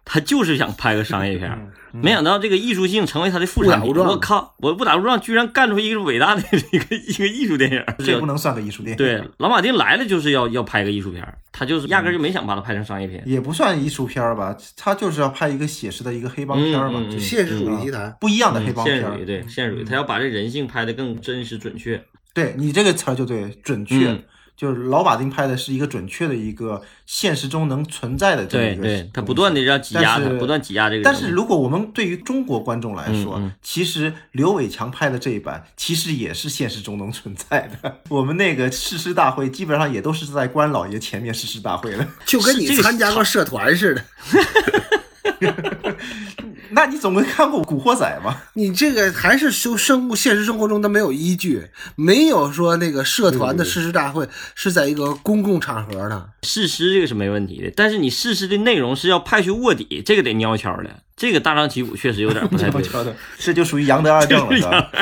B: 他就是想拍个商业片没想到这个艺术性成为他的副产我靠！我不打不撞，居然干出一个伟大的一个一个艺术电影。[LAUGHS]
C: 这不能算个艺术电影，
B: 对，老马丁来了就是要要拍个艺术片，他就是压根就没想把它拍成商业片。
C: 也不算艺术片吧，他就是要拍一个写实的一个黑帮片儿吧，
B: 嗯嗯嗯
C: 就
A: 现实主义题材，
C: 不一样的黑帮片儿
B: 现实主义，。对现实主义，他要把这人性拍得更真实准确。
C: 对你这个词儿就对，准确。
B: 嗯
C: 就是老马丁拍的是一个准确的一个现实中能存在的这么一个
B: 对对，他不断的让挤压他，
C: 但是
B: 不断挤压这个。
C: 但是如果我们对于中国观众来说，
B: 嗯嗯
C: 其实刘伟强拍的这一版其实也是现实中能存在的。我们那个誓师大会基本上也都是在关老爷前面誓师大会了。
A: 就跟你参加过社团似的。[LAUGHS]
C: 那你总归看过《古惑仔》吧？
A: 你这个还是生生现实生活中它没有依据，没有说那个社团的誓师大会是在一个公共场合的。
B: 誓师这个是没问题的，但是你誓师的内容是要派去卧底，这个得尿悄的。这个大张旗鼓确实有点不太对，[LAUGHS]
C: 这就属于杨德二正了，是吧？[LAUGHS]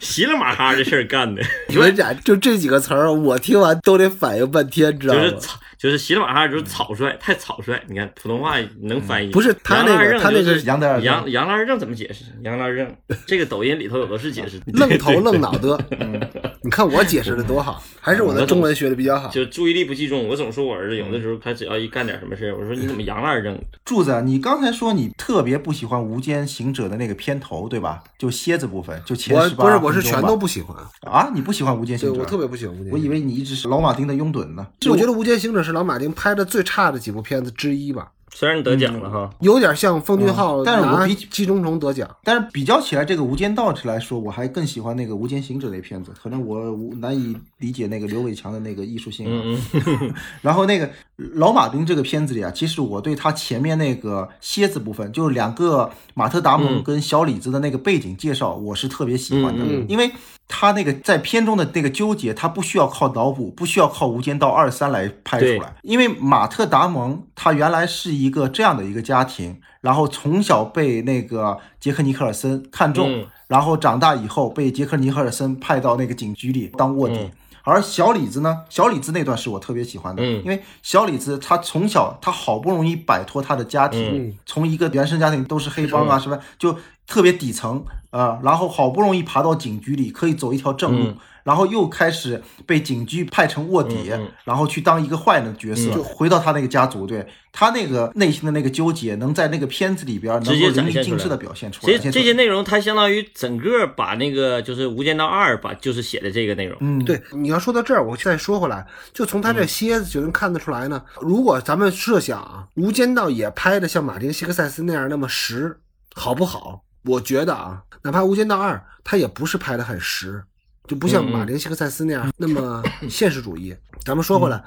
B: 稀里马哈这事儿干的，
A: 你们俩就这几个词儿，我听完都得反应半天，知道吗？
B: 就是草，就是稀里马哈，就是草率，太草率。你看普通话能翻译，
A: 不是他那个
B: 杨二正
A: 他那
B: 是
C: 杨德二正
B: 杨杨二正怎么解释？杨二正这个抖音里头有的是解释，[LAUGHS]
A: 愣头愣脑的。[LAUGHS] 你看我解释的多好，还是我的中文学的比较好。
B: 就注意力不集中。我总说我儿子有的时候他只要一干点什么事儿，我说你怎么杨二正？
C: 柱子，你刚才说你特别不喜欢《无间行者》的那个片头，对吧？就蝎子部分，就前
A: 我
C: 十八
A: 不是我是全都不喜欢，
C: 啊！你不喜欢《无间行者》？
A: 对我特别不喜欢《无间行者》。
C: 我以为你一直是老马丁的拥趸呢。
A: 我觉得《无间行者》是老马丁拍的最差的几部片子之一吧，
B: 虽然你得奖了哈，
A: 有点像奉俊昊
C: 嗯但是我
A: 拿
C: 比
A: 寄生虫得奖。
C: 但是比较起来，这个《无间道》来说，我还更喜欢那个《无间行者》那片子。可能我无难以理解那个刘伟强的那个艺术性。
B: 嗯嗯，[LAUGHS]
C: 然后那个老马丁这个片子里啊，其实我对他前面那个蝎子部分，就是两个马特达蒙跟小李子的那个背景介绍，我是特别喜欢的，
A: 嗯嗯。
C: 因为他那个在片中的那个纠结，他不需要靠脑补，不需要靠《无间道二三》来拍出来，因为马特达蒙他原来是一个这样的一个家庭，然后从小被那个杰克尼克尔森看中，
B: 嗯。
C: 然后长大以后被杰克尼克尔森派到那个警局里当卧底。
B: 嗯
C: 而小李子呢？小李子那段是我特别喜欢的，
B: 嗯
C: 因为小李子他从小他好不容易摆脱他的家庭，
A: 嗯
C: 从一个原生家庭都是黑帮啊什么，就特别底层啊、呃然后好不容易爬到警局里，可以走一条正路，
B: 嗯
C: 然后又开始被警局派成卧底，
B: 嗯嗯
C: 然后去当一个坏人的角色，
B: 嗯
C: 就回到他那个家族，对他那个内心的那个纠结，能在那个片子里边能
B: 直接
C: 够淋漓尽致的表现出
B: 所
C: 来。
B: 以这些内容它相当于整个把那个就是《无间道二》把就是写的这个内容，
C: 嗯，
A: 对，你要说到这儿，我再说回来，就从他这蝎子就能看得出来呢。如果咱们设想啊，《无间道》也拍的像马丁·西克塞斯那样那么实，好不好？我觉得啊，哪怕《无间道二》，它也不是拍的很实，就不像马丁·西克塞斯那样 [LAUGHS] 那么现实主义。咱们说回来，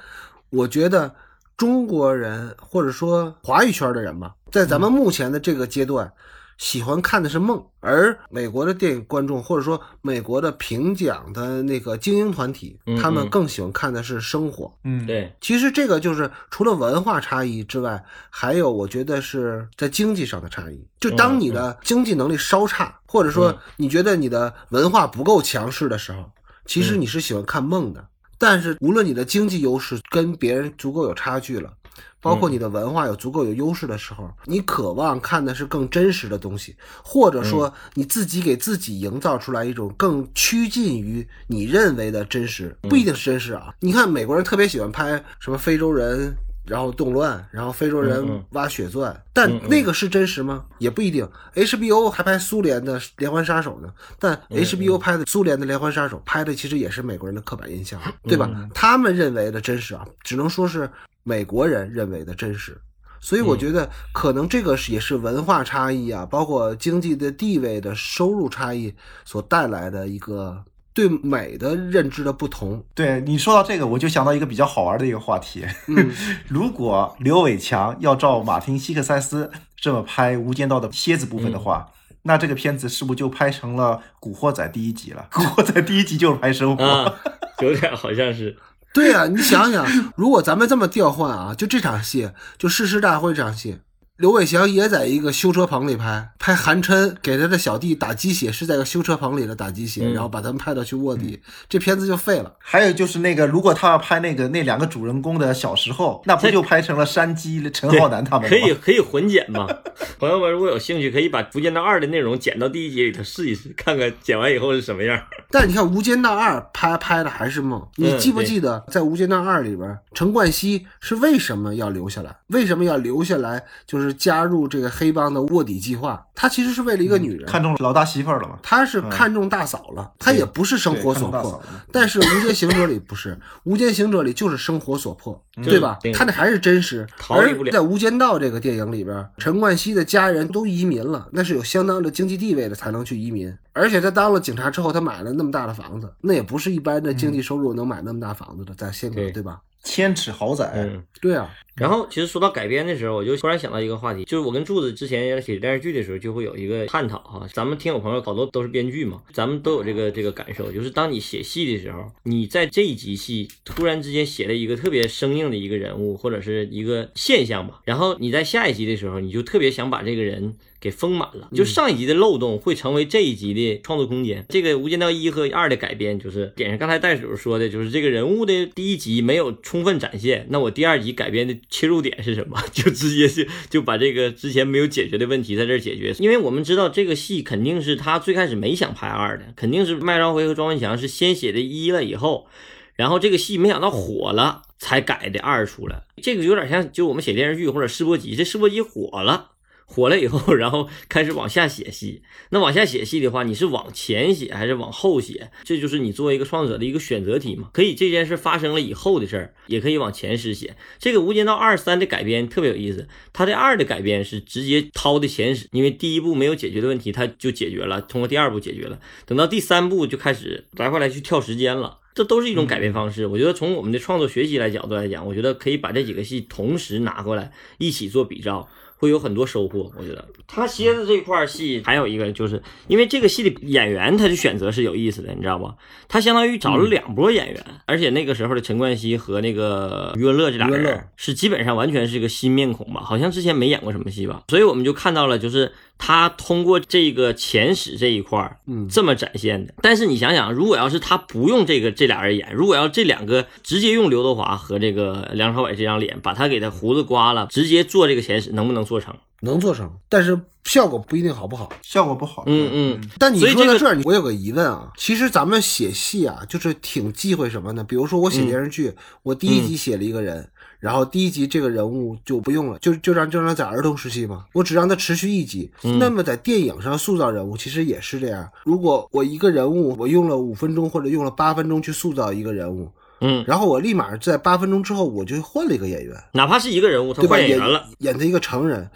A: 我觉得中国人或者说华语圈的人吧，在咱们目前的这个阶段，喜欢看的是梦，而美国的电影观众或者说美国的评奖的那个精英团体，
B: 嗯
A: 他们
B: 嗯。
A: 更喜欢看的是生活。
C: 嗯，
B: 对，
A: 其实这个就是除了文化差异之外，还有我觉得是在经济上的差异。就当你的经济能力稍差，或者说你觉得你的文化不够强势的时候，其实你是喜欢看梦的。但是无论你的经济优势跟别人足够有差距了，包括你的文化有足够有优势的时候，你渴望看的是更真实的东西，或者说你自己给自己营造出来一种更趋近于你认为的真实，不一定是真实啊。你看美国人特别喜欢拍什么非洲人。然后动乱，然后非洲人挖血钻，但那个是真实吗？也不一定。HBO 还拍苏联的连环杀手呢，但
B: 嗯
A: HBO 拍的苏联的连环杀手拍的其实也是美国人的刻板印象，
B: 嗯
A: 对吧？他们认为的真实啊，只能说是美国人认为的真实。所以我觉得可能这个是也是文化差异啊，包括经济的地位的收入差异所带来的一个对美的认知的不同。
C: 对你说到这个，我就想到一个比较好玩的一个话题。
A: 嗯 [LAUGHS]
C: 如果刘伟强要照马丁·西克塞斯这么拍《无间道》的蝎子部分的话，那这个片子是不是就拍成了《古惑仔》第一集了？《古惑仔》第一集就是拍生活。
B: 啊，有点好像是，
A: 对呀、你想想，如果咱们这么调换啊，就这场戏，就誓师大会这场戏，刘伟强也在一个修车棚里拍，拍韩琛给他的小弟打鸡血，是在个修车棚里的打鸡血，
B: 嗯
A: 然后把他们派到去卧底，这片子就废了。
C: 还有就是那个，如果他要拍那个那两个主人公的小时候，那不就拍成了山鸡、陈浩南他们
B: 可以可以混剪吗？[LAUGHS] 朋友们如果有兴趣，可以把《无间道二》的内容剪到第一集里头试一试，看看剪完以后是什么样。
A: 但你看《无间道二》拍拍的还是梦，你
B: 嗯
A: 记不记得在《无间道二》里边，陈冠希是为什么要留下来？为什么要留下来？就是加入这个黑帮的卧底计划。他其实是为了一个女人，
C: 看中老大媳妇儿了嘛？
A: 他是看中大嫂了，他也不是生活所迫。但是《无间行者》里不是，《无间行者》里就是生活所迫，对吧
B: 对？
A: 他那还是真实。
B: 逃离不了
A: 而在《无间道》这个电影里边，陈冠希的家人都移民了，那是有相当的经济地位的才能去移民。而且他当了警察之后，他买了那么大的房子，那也不是一般的经济收入能买那么大房子的，在香港，
B: 对
A: 对吧？
C: 千尺豪宅，
B: 嗯。
A: 对啊，
B: 然后，其实说到改编的时候，我就突然想到一个话题，就是我跟柱子之前写电视剧的时候，就会有一个探讨哈。咱们听友朋友好多都是编剧嘛，咱们都有这个这个感受，就是当你写戏的时候，你在这一集戏突然之间写了一个特别生硬的一个人物或者是一个现象吧，然后你在下一集的时候，你就特别想把这个人给丰满了，就上一集的漏洞会成为这一集的创作空间。这个《无间道一》和二的改编，就是点上刚才袋鼠说的，就是这个人物的第一集没有充分展现，那我第二集改编的切入点是什么？[LAUGHS] 就直接就就把这个之前没有解决的问题在这儿解决。因为我们知道这个戏肯定是他最开始没想拍二的，肯定是麦兆辉和庄文强是先写的一了以后。然后这个戏没想到火了，才改的二出来。这个有点像，就我们写电视剧或者试播集，这试播集火了，火了以后，然后开始往下写戏。那往下写戏的话，你是往前写还是往后写？这就是你作为一个创作者的一个选择题嘛。可以这件事发生了以后的事儿，也可以往前史写。这个《无间道二三》的改编特别有意思，它的二的改编是直接掏的前史，因为第一部没有解决的问题，它就解决了，通过第二部解决了。等到第三部就开始来回来去跳时间了。这都是一种改编方式。我觉得从我们的创作学习来角度来讲，我觉得可以把这几个戏同时拿过来一起做比照，会有很多收获。我觉得他蝎子这块戏还有一个，就是因为这个戏的演员他的选择是有意思的，你知道吧？他相当于找了两波演员，而且那个时候的陈冠希和那个余文乐这俩人是基本上完全是个新面孔吧，好像之前没演过什么戏吧，所以我们就看到了就是。他通过这个前史这一块儿，
A: 嗯
B: 这么展现的。但是你想想，如果要是他不用这个这俩人演，如果要这两个直接用刘德华和这个梁朝伟这张脸，把他给他胡子刮了，直接做这个前史，能不能做成？
A: 能做成，但是效果不一定好不好。
C: 效果不好。
B: 嗯嗯，
A: 但你说到这儿，我有个疑问啊。其实咱们写戏啊，就是挺忌讳什么呢？比如说我写电视剧，我第一集写了一个人，然后第一集这个人物就不用了，就就让就让他在儿童时期嘛，我只让他持续一集。那么在电影上塑造人物，其实也是这样。如果我一个人物，我用了五分钟或者用了八分钟去塑造一个人物，
B: 嗯，
A: 然后我立马在八分钟之后我就换了一个演员，
B: 哪怕是一个人物，他
A: 对吧？演
B: 换演员了。
A: 演他一个成人，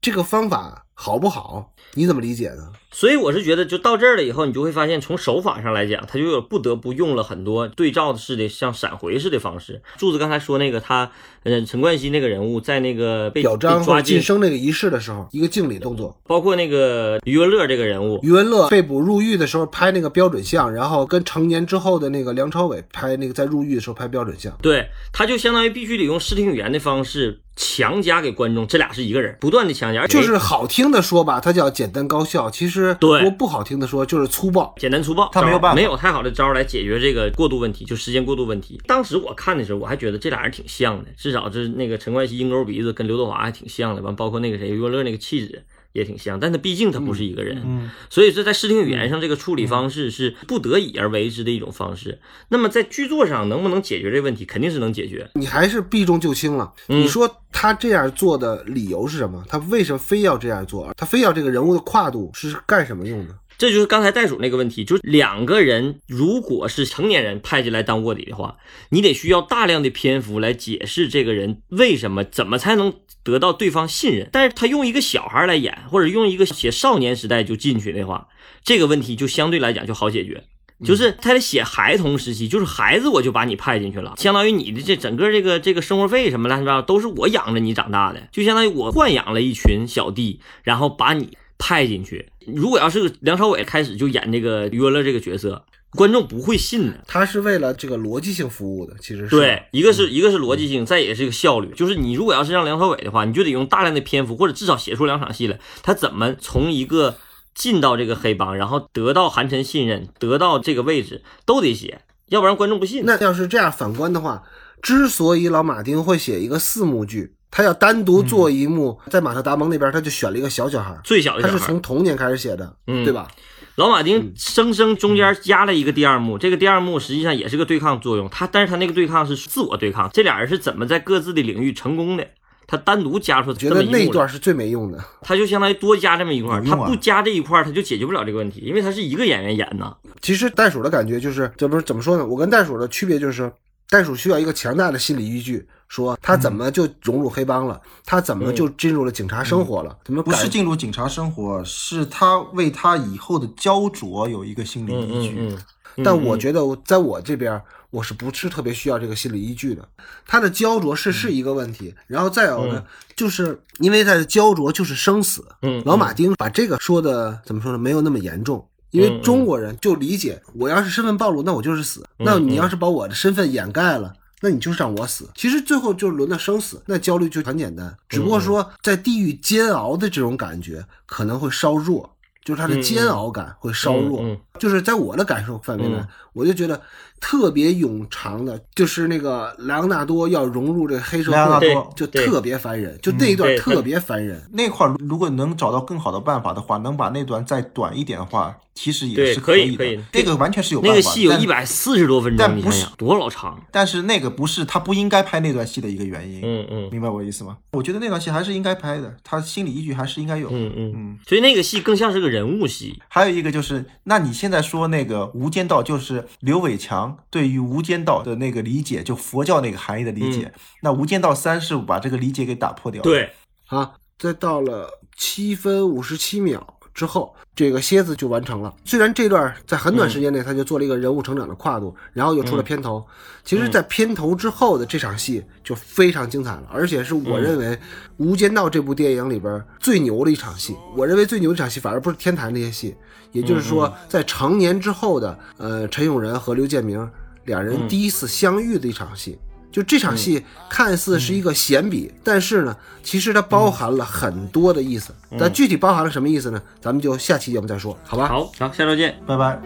A: 这个方法好不好？你怎么理解呢？
B: 所以我是觉得，就到这儿了以后，你就会发现，从手法上来讲，他就有不得不用了很多对照式的，像闪回式的方式。柱子刚才说那个他，呃，陈冠希那个人物在那个被
A: 表彰或者
B: 被抓
A: 晋，升那个仪式的时候，一个敬礼动作。
B: 包括那个余文乐这个人物，
A: 余文乐被捕入狱的时候拍那个标准像，然后跟成年之后的那个梁朝伟拍那个在入狱的时候拍标准像。
B: 对，他就相当于必须得用视听语言的方式强加给观众，这俩是一个人，不断的强加，
A: 就是好听的说吧，它叫简单高效；其实
B: 对
A: 我不好听的说就是粗暴。
B: 简单粗暴，
C: 他没有办法
B: 没有太好的招来解决这个过渡问题，就时间过渡问题。当时我看的时候，我还觉得这俩人挺像的，至少是那个陈冠希鹰钩鼻子跟刘德华还挺像的，完包括那个谁余文乐那个气质也挺像，但他毕竟他不是一个人，
C: 嗯
B: 所以这在视听语言上这个处理方式是不得已而为之的一种方式。那么在剧作上能不能解决这个问题，肯定是能解决。
A: 你还是避重就轻了。
B: 嗯
A: 你说他这样做的理由是什么？他为什么非要这样做？他非要这个人物的跨度是干什么用的？
B: 这就是刚才袋鼠那个问题，就是两个人如果是成年人派进来当卧底的话，你得需要大量的篇幅来解释这个人为什么、怎么才能得到对方信任。但是他用一个小孩来演，或者用一个写少年时代就进去的话，这个问题就相对来讲就好解决。就是他得写孩童时期，就是孩子我就把你派进去了，相当于你的这整个这个这个生活费什么乱七八糟都是我养着你长大的，就相当于我豢养了一群小弟，然后把你派进去。如果要是个梁朝伟开始就演这个约了这个角色，观众不会信的。
A: 他是为了这个逻辑性服务的，其实是
B: 对，一个是一个是逻辑性，再也是一个效率。就是你如果要是让梁朝伟的话，你就得用大量的篇幅，或者至少写出两场戏来，他怎么从一个进到这个黑帮，然后得到韩晨信任，得到这个位置，都得写，要不然观众不信。
A: 那要是这样反观的话，之所以老马丁会写一个四幕剧，他要单独做一幕，在马特达蒙那边他就选了一个小小孩，
B: 最小的
A: 他是，从童年开始写的，
B: 嗯
A: 对吧？
B: 老马丁生生中间加了一个第二幕，这个第二幕实际上也是个对抗作用，他但是他那个对抗是自我对抗，这俩人是怎么在各自的领域成功的？他单独加出
A: 觉得
B: 这么一幕来
A: 那一段是最没用的。
B: 他就相当于多加这么一块他不加这一块儿，他就解决不了这个问题，因为他是一个演员演呢。
A: 其实袋鼠的感觉就是，这不是怎么说呢？我跟袋鼠的区别就是，袋鼠需要一个强大的心理依据，说他怎么就融入黑帮了，他怎么就进入了警察生活了，怎么
C: 不是进入警察生活，是他为他以后的焦灼有一个心理依据。
B: 嗯
A: 但我觉得在我这边，我是不是特别需要这个心理依据的？他的焦灼是是一个问题，然后再有呢，就是因为他的焦灼就是生死。
B: 嗯
A: 老马丁把这个说的怎么说呢？没有那么严重。因为中国人就理解，我要是身份暴露，那我就是死；那你要是把我的身份掩盖了，那你就是让我死。其实最后就是轮到生死，那焦虑就很简单，只不过说在地狱煎熬的这种感觉可能会稍弱，就是他的煎熬感会稍弱。
B: 嗯嗯。
A: 就是在我的感受范围内，
B: 嗯。
A: 我就觉得特别冗长的，就是那个莱昂纳多要融入这个黑社会，就特别烦人，就那一段特别烦人。
C: 那块儿如果能找到更好的办法的话，能把那段再短一点的话，其实也
B: 对
C: 是以的。
B: 可以可以
C: 这个完全是有办法。
B: 那个戏有
C: 但
B: 一百四十多分钟，
C: 但不是
B: 多老长。
C: 但是那个不是他不应该拍那段戏的一个原因。
B: 嗯嗯
C: 明白我的意思吗？我觉得那段戏还是应该拍的，他心理依据还是应该有。
B: 嗯嗯
C: 嗯，
B: 所以那个戏更像是个人物戏。
C: 还有一个就是，那你现在说那个《无间道》，就是刘伟强对于《无间道》的那个理解，就佛教那个含义的理解。那《无间道三》是把这个理解给打破掉。，
B: 对，
A: 啊，再到了七分五十七秒之后，这个蝎子就完成了。虽然这段在很短时间内他就做了一个人物成长的跨度，然后又出了片头。其实，在片头之后的这场戏就非常精彩了，而且是我认为《无间道》这部电影里边最牛的一场戏。我认为最牛的一场戏反而不是天台那些戏，也就是说，在成年之后的呃陈永仁和刘建明两人第一次相遇的一场戏。就这场戏看似是一个闲笔，但是呢，其实它包含了很多的意思。但具体包含了什么意思呢？咱们就下期节目再说，好吧？
B: 好，好，下周见。
C: 拜拜。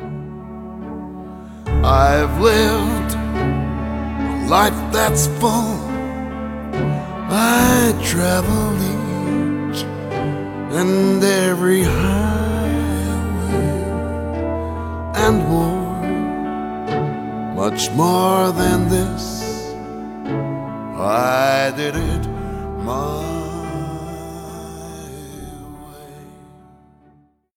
D: I've lived a life that's full. I traveled each and every highway and more, much more than this. I did it my